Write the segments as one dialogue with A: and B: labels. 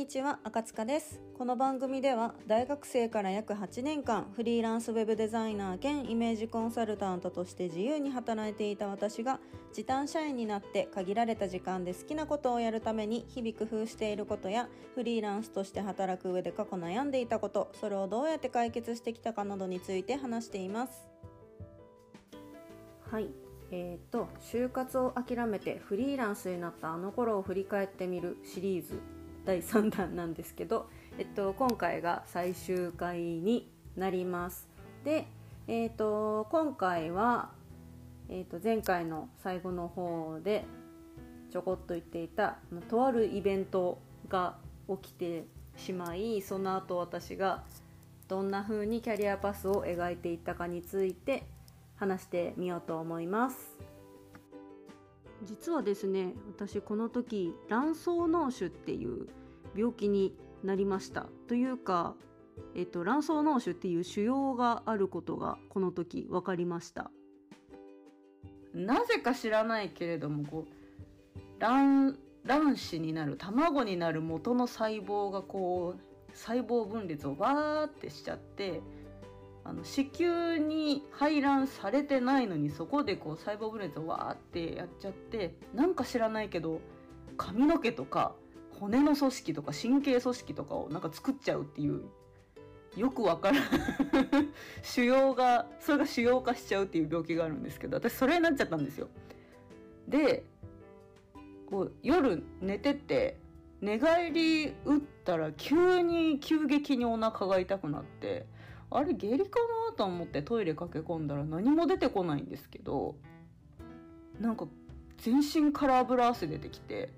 A: にちは赤塚です。この番組では大学生から約8年間フリーランスウェブデザイナー兼イメージコンサルタントとして自由に働いていた私が時短社員になって限られた時間で好きなことをやるために日々工夫していることやフリーランスとして働く上で過去悩んでいたことそれをどうやって解決してきたかなどについて話しています。はい。えーと、就活を諦めてフリーランスになったあの頃を振り返ってみるシリーズ。第3弾なんですけど、えっと、今回が最終回になります。で、えっと、今回は、えっと、前回の最後の方でちょこっと言っていたとあるイベントが起きてしまいその後私がどんな風にキャリアパスを描いていったかについて話してみようと思います。実はですね私この時卵巣脳腫っていう病気になりましたというか、えっと、卵巣脳腫っていう腫瘍があることがこの時分かりました。なぜか知らないけれどもこう卵卵子になる卵になる元の細胞がこう細胞分裂をわーってしちゃってあの子宮に排卵されてないのにそこでこう細胞分裂をわーってやっちゃってなんか知らないけど髪の毛とか骨の組織とか神経組織とかをなんか作っちゃうっていうよくわからん 腫瘍がそれが腫瘍化しちゃうっていう病気があるんですけど私それになっちゃったんですよ。でこう夜寝てて寝返り打ったら急に急激にお腹が痛くなってあれ下痢かなと思ってトイレ駆け込んだら何も出てこないんですけどなんか全身から油汗出てきて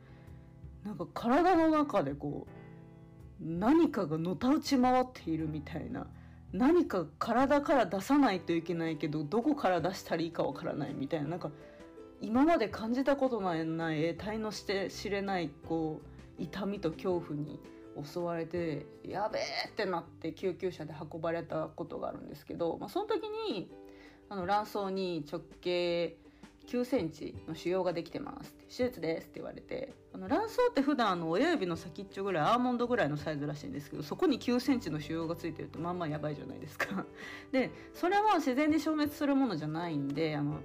A: なんか体の中でこう何かがのたうち回っているみたいな何か体から出さないといけないけどどこから出したらいいかわからないみたいななんか今まで感じたことのない得体のして知れないこう痛みと恐怖に襲われてやべえってなって救急車で運ばれたことがあるんですけど、まあ、その時にあの卵巣に直径9センチの腫瘍ができてます手術ですって言われてあの卵巣って普段あの親指の先っちょぐらいアーモンドぐらいのサイズらしいんですけどそこに9センチの腫瘍がついてるとまあまあやばいじゃないですか。でそれは自然に消滅するものじゃないんであの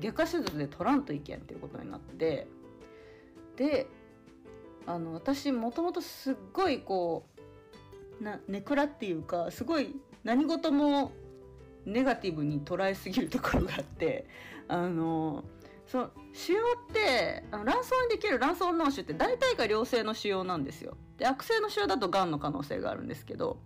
A: 外科手術で取らんといけんっていうことになってであの私もともとすっごいこうなネクラっていうかすごい何事もネガティブに捉えすぎるところがあってあのそう腫瘍ってあの卵巣にできる卵巣脳腫って大体が良性の腫瘍なんですよ。で悪性の腫瘍だとがんの可能性があるんですけど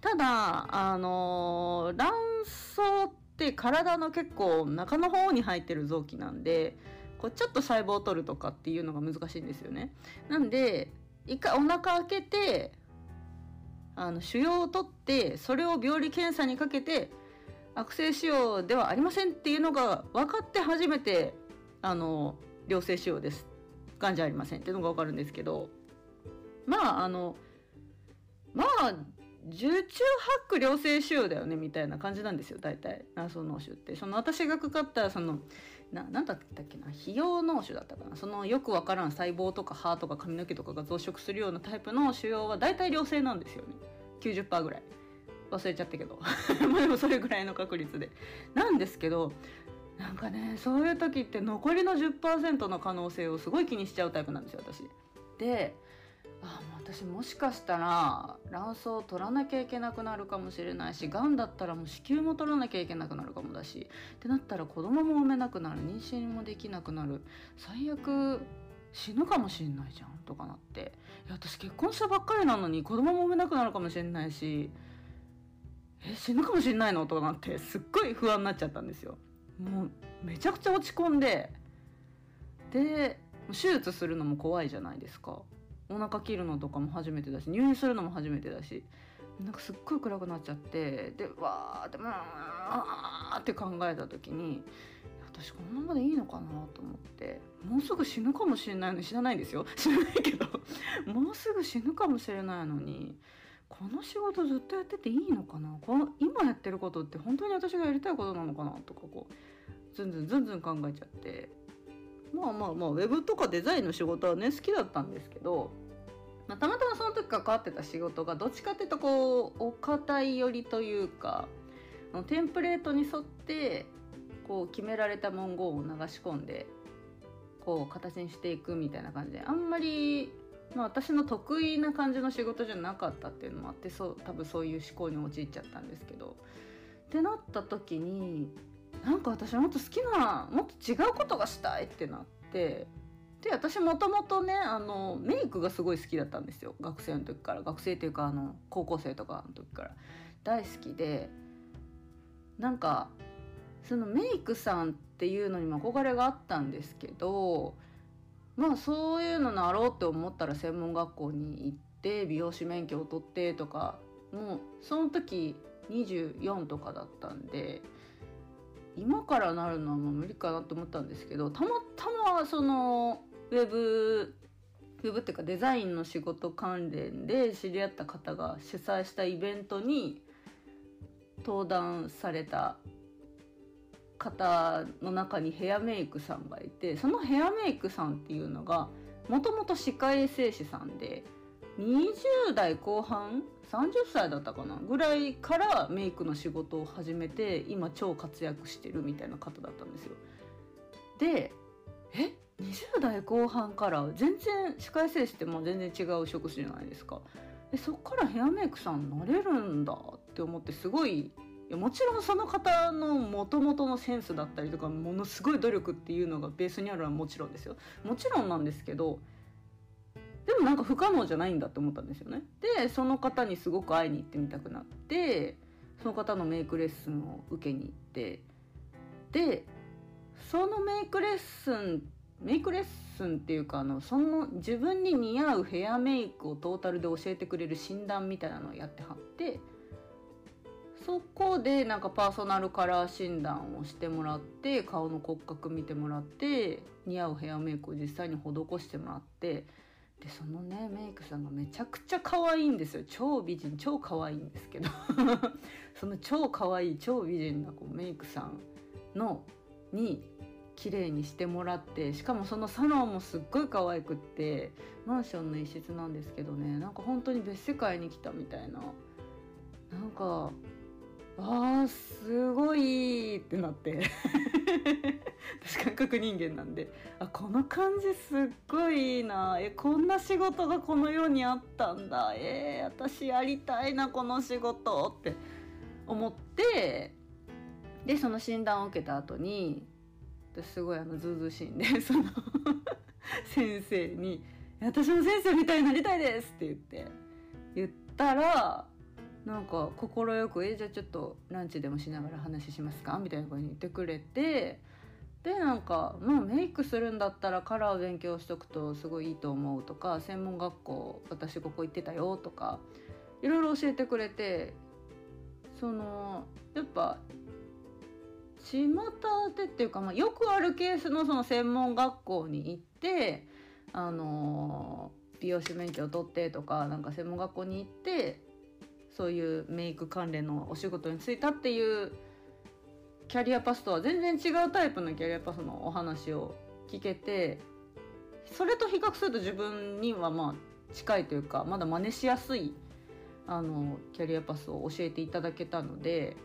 A: ただあの卵巣って体の結構中の方に入ってる臓器なんでこうちょっと細胞を取るとかっていうのが難しいんですよね。なんで一回お腹開けてあの腫瘍を取ってそれを病理検査にかけて悪性腫瘍ではありませんっていうのが分かって初めてあの良性腫瘍です。がんじゃありませんっていうのが分かるんですけど。まああのまあ受注ハック良性腫瘍だよねみたいな感じなんですよ大体。卵巣脳腫って。その私がかかったそのな何だったっけな費用脳腫だったかな。そのよくわからん細胞とか歯とか髪の毛とかが増殖するようなタイプの腫瘍は大体良性なんですよね。90%ぐらい。忘れちゃったけど。までもそれぐらいの確率で。なんですけどなんかねそういう時って残りの10%の可能性をすごい気にしちゃうタイプなんですよ私。であもう私もしかしたら卵巣を取らなきゃいけなくなるかもしれないしがんだったらもう子宮も取らなきゃいけなくなるかもだしってなったら子供も産めなくなる妊娠もできなくなる。最悪死ぬかもしれないじゃんとかなって。いや私結婚したばっかりなのに子供も産めなくなるかもしれないしえ死ぬかもしれないの？とかなってすっごい不安になっちゃったんですよ。もうめちゃくちゃ落ち込んでで手術するのも怖いじゃないですか。お腹切るのとかも初めてだし入院するのも初めてだしなんかすっごい暗くなっちゃってでわーってまあって考えた時に私このままでいいのかなと思ってもうすぐ死ぬかもしれないのに死なないんですよ。死なないけどもうすぐ死ぬかもしれないのにこの仕事ずっとやってていいのかな？この今やってることって本当に私がやりたいことなのかなとかこうずんずんずんずん考えちゃって。まあまあまあウェブとかデザインの仕事はね好きだったんですけどまあ、たまたまその時関わってた仕事がどっちかっていうとこうお堅い寄りというかテンプレートに沿ってこう決められた文言を流し込んでこう形にしていくみたいな感じであんまり、まあ、私の得意な感じの仕事じゃなかったっていうのもあってそう多分そういう思考に陥っちゃったんですけど。ってなった時になんか私もっと好きなもっと違うことがしたいってなってで私もともとねあのメイクがすごい好きだったんですよ。学生の時から。学生っていうかあの高校生とかの時から。大好きで。なんかそのメイクさんっていうのにも憧れがあったんですけどまあそういうのなろうって思ったら専門学校に行って美容師免許を取ってとかもうその時24とかだったんで今からなるのはもう無理かなと思ったんですけどたまたまそのウェブウェブっていうかデザインの仕事関連で知り合った方が主催したイベントに登壇された方の中にヘアメイクさんがいてそのヘアメイクさんっていうのがもともと歯科衛生士さんで20代後半30歳だったかなぐらいからメイクの仕事を始めて今超活躍してるみたいな方だったんですよ。でえ？20代後半から全然歯科衛生士ってもう全然違う職種じゃないですか。でそっからヘアメイクさんなれるんだって思ってすごいやもちろんその方のもともとのセンスだったりとかものすごい努力っていうのがベースにあるのはもちろんですよ。もちろんなんですけどでもなんか不可能じゃないんだって思ったんですよね。でその方にすごく会いに行ってみたくなってその方のメイクレッスンを受けに行ってでそのメイクレッスンメイクレッスンっていうかあのその自分に似合うヘアメイクをトータルで教えてくれる診断みたいなのをやってはってそこでなんかパーソナルカラー診断をしてもらって顔の骨格見てもらって似合うヘアメイクを実際に施してもらってでそのねメイクさんがめちゃくちゃ可愛いんですよ。超美人超可愛いんですけど。その超可愛い超美人なこうメイクさんのに綺麗にしてもらってしかもそのサロンもすっごい可愛くってマンションの一室なんですけどねなんか本当に別世界に来たみたいな。なんかあーすごいってなって。私感覚人間なんで。あこの感じすっごいいいな。えこんな仕事がこの世にあったんだ。えー、私やりたいなこの仕事って。思ってでその診断を受けた後に私すごいあのずうずうしいんで その先生に「私も先生みたいになりたいです」って言って。言ったらなんか快く「えじゃあちょっとランチでもしながら話しますか?」みたいな声に言ってくれてでなんか、まあ、メイクするんだったらカラーを勉強しとくとすごいいいと思うとか専門学校私ここ行ってたよとかいろいろ教えてくれてそのやっぱ巷でっていうか、まあ、よくあるケースのその専門学校に行ってあの美容師免許を取ってとかなんか専門学校に行ってそういうメイク関連のお仕事に就いたっていうキャリアパスとは全然違うタイプのキャリアパスのお話を聞けてそれと比較すると自分にはまあ近いというかまだ真似しやすいあのキャリアパスを教えていただけたので、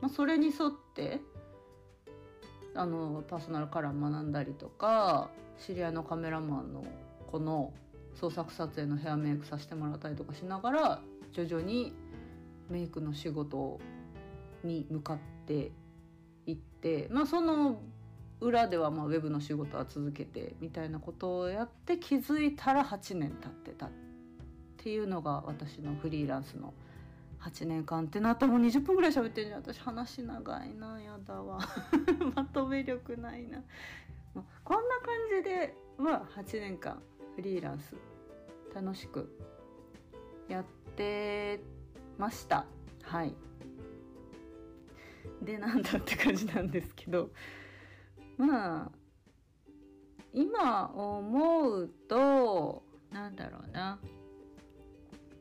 A: まあ、それに沿ってあのパーソナルカラー学んだりとか知り合いのカメラマンの子の創作撮影のヘアメイクさせてもらったりとかしながら徐々にメイクの仕事に向かっていってまあその裏ではまあウェブの仕事は続けてみたいなことをやって気づいたら8年経ってたっていうのが私のフリーランスの8年間ってなったらもう20分ぐらい喋ってるじゃん。私話長いなやだわ。まとめ力ないな。こんな感じでまあ8年間フリーランス楽しくやってました。はい。でなんだって感じなんですけど。まあ今思うとなんだろうな。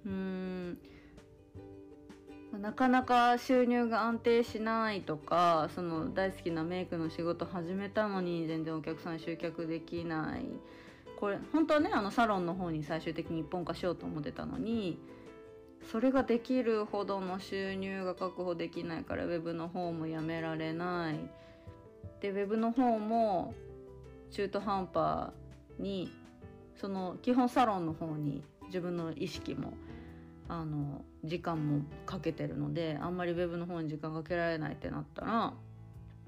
A: うーん。なかなか収入が安定しないとかその大好きなメイクの仕事始めたのに全然お客さん集客できない。これ本当はねあのサロンの方に最終的に一本化しようと思ってたのにそれができるほどの収入が確保できないからウェブの方もやめられない。でウェブの方も中途半端にその基本サロンの方に自分の意識もあの時間もかけてるのであんまりウェブの方に時間かけられないってなったら、ま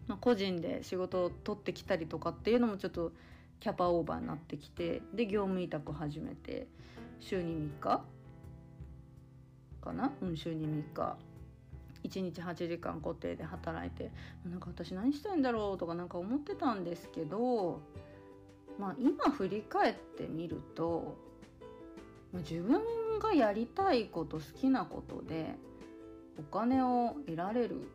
A: あ、個人で仕事を取ってきたりとかっていうのもちょっとキャパオーバーになってきてで業務委託始めて週に3日かな？うん週に3日。1日8時間固定で働いて。なんか私何したいんだろうとかなんか思ってたんですけどまあ今振り返ってみると、自分がやりたいこと好きなことでお金を得られる。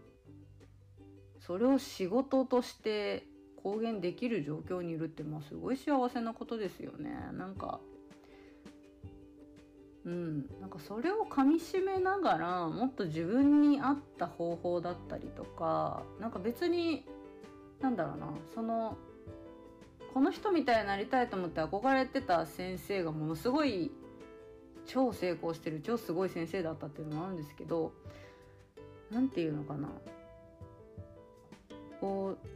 A: それを仕事として公言できる状況にいるってまあすごい幸せなことですよね。なんかうん。なんかそれをかみしめながらもっと自分に合った方法だったりとかなんか別になんだろうなそのこの人みたいになりたいと思って憧れてた先生がものすごい超成功してる超すごい先生だったっていうのもあるんですけど何て言うのかな。こう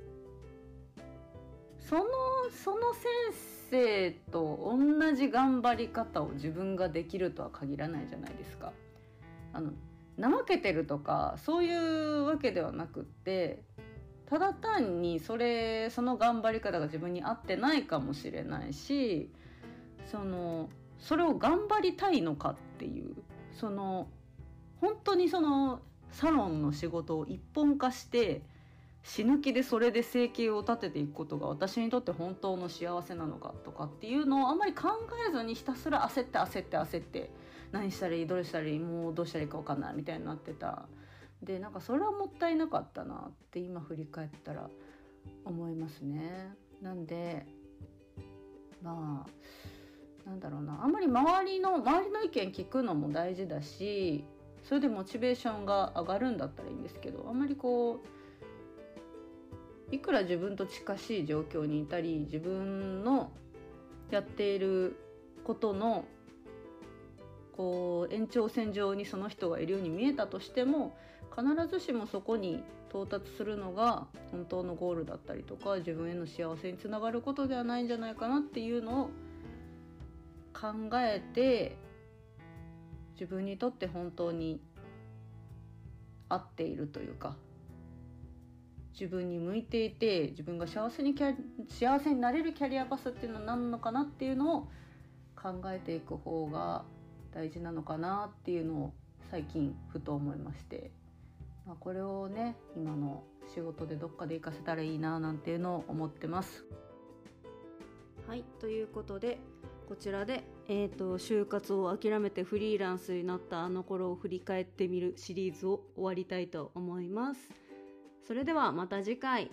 A: そのその先生生と同じ頑張り方を自分ができるとは限らないじゃないですか。あの怠けてるとかそういうわけではなくってただ単にそれその頑張り方が自分に合ってないかもしれないしそのそれを頑張りたいのかっていうその本当にそのサロンの仕事を一本化して死ぬ気でそれで生計を立てていくことが私にとって本当の幸せなのかとかっていうのをあんまり考えずにひたすら焦って焦って焦って何したらいいどれしたらいいもうどうしたらいいか分かんないみたいになってたでなんかそれはもったいなかったなって今振り返ったら思いますね。なんでまあなんだろうなあんまり周りの周りの意見聞くのも大事だしそれでモチベーションが上がるんだったらいいんですけどあんまりこういくら自分と近しい状況にいたり自分のやっていることのこう延長線上にその人がいるように見えたとしても必ずしもそこに到達するのが本当のゴールだったりとか自分への幸せにつながることではないんじゃないかなっていうのを考えて自分にとって本当に合っているというか自分に向いていて自分が幸せにキャ幸せになれるキャリアパスっていうのは何なのかなっていうのを考えていく方が大事なのかなっていうのを最近ふと思いまして、まあ、これをね今の仕事でどっかで活かせたらいいななんていうのを思ってます。はいということでこちらで、えーと就活を諦めてフリーランスになったあの頃を振り返ってみるシリーズを終わりたいと思います。それではまた次回。